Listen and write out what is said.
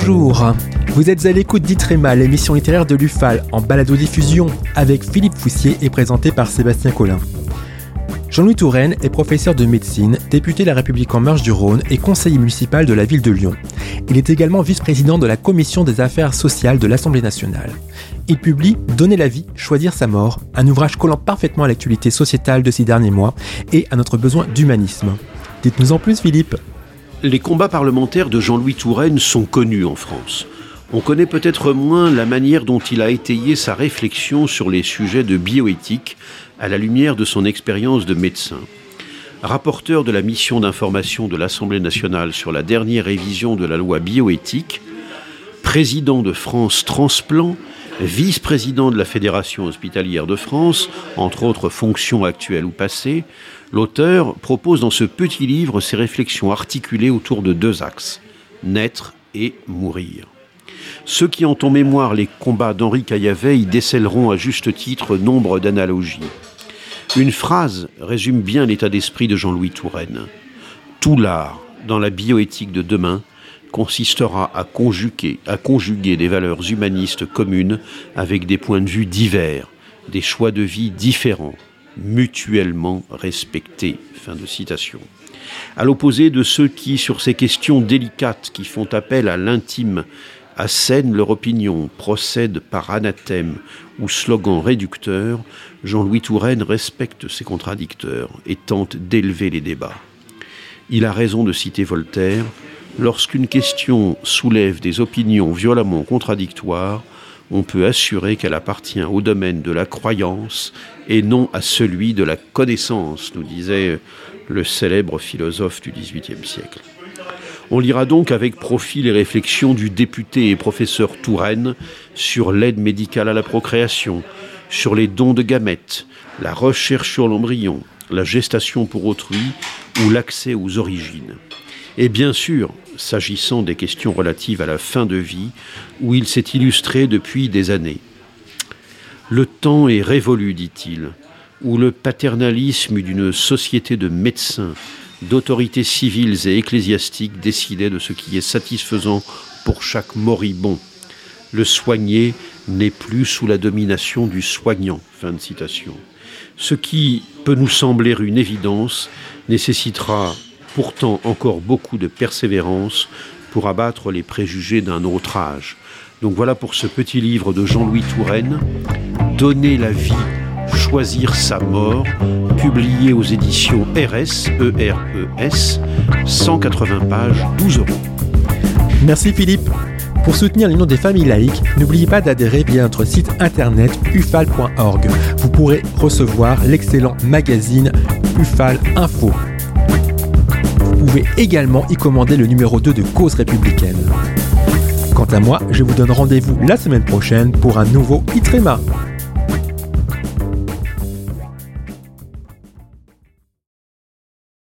Bonjour, vous êtes à l'écoute d'Itrema, l'émission littéraire de l'UFAL, en balado-diffusion avec Philippe Foussier et présenté par Sébastien Collin. Jean-Louis Touraine est professeur de médecine, député de la République en marche du Rhône et conseiller municipal de la ville de Lyon. Il est également vice-président de la commission des affaires sociales de l'Assemblée nationale. Il publie Donner la vie, choisir sa mort, un ouvrage collant parfaitement à l'actualité sociétale de ces derniers mois et à notre besoin d'humanisme. Dites-nous en plus, Philippe. Les combats parlementaires de Jean-Louis Touraine sont connus en France. On connaît peut-être moins la manière dont il a étayé sa réflexion sur les sujets de bioéthique à la lumière de son expérience de médecin. Rapporteur de la mission d'information de l'Assemblée nationale sur la dernière révision de la loi bioéthique, président de France Transplant, vice-président de la Fédération hospitalière de France, entre autres fonctions actuelles ou passées, L'auteur propose dans ce petit livre ses réflexions articulées autour de deux axes, naître et mourir. Ceux qui ont en mémoire les combats d'Henri Caillavet y à juste titre nombre d'analogies. Une phrase résume bien l'état d'esprit de Jean-Louis Touraine. Tout l'art, dans la bioéthique de demain, consistera à conjuguer, des valeurs humanistes communes avec des points de vue divers, des choix de vie différents, mutuellement respectés. Fin de citation. À l'opposé de ceux qui, sur ces questions délicates qui font appel à l'intime, assènent leur opinion, procèdent par anathème ou slogan réducteur, Jean-Louis Touraine respecte ses contradicteurs et tente d'élever les débats. Il a raison de citer Voltaire, lorsqu'une question soulève des opinions violemment contradictoires, on peut assurer qu'elle appartient au domaine de la croyance et non à celui de la connaissance, nous disait le célèbre philosophe du XVIIIe siècle. On lira donc avec profit les réflexions du député et professeur Touraine sur l'aide médicale à la procréation, sur les dons de gamètes, la recherche sur l'embryon, la gestation pour autrui ou l'accès aux origines. Et bien sûr, s'agissant des questions relatives à la fin de vie, où il s'est illustré depuis des années. Le temps est révolu, dit-il, où le paternalisme d'une société de médecins, d'autorités civiles et ecclésiastiques décidait de ce qui est satisfaisant pour chaque moribond. Le soigné n'est plus sous la domination du soignant. Fin de citation. Ce qui peut nous sembler une évidence nécessitera pourtant encore beaucoup de persévérance pour abattre les préjugés d'un autre âge. Donc voilà pour ce petit livre de Jean-Louis Touraine, Donner la vie, choisir sa mort, publié aux éditions RS, E-R-E-S, 180 pages, 12 euros. Merci Philippe. Pour soutenir l'Union des familles laïques, n'oubliez pas d'adhérer via notre site internet ufal.org. Vous pourrez recevoir l'excellent magazine UFAL Info pouvez également y commander le numéro 2 de Cause républicaine. Quant à moi, je vous donne rendez-vous la semaine prochaine pour un nouveau Itrema.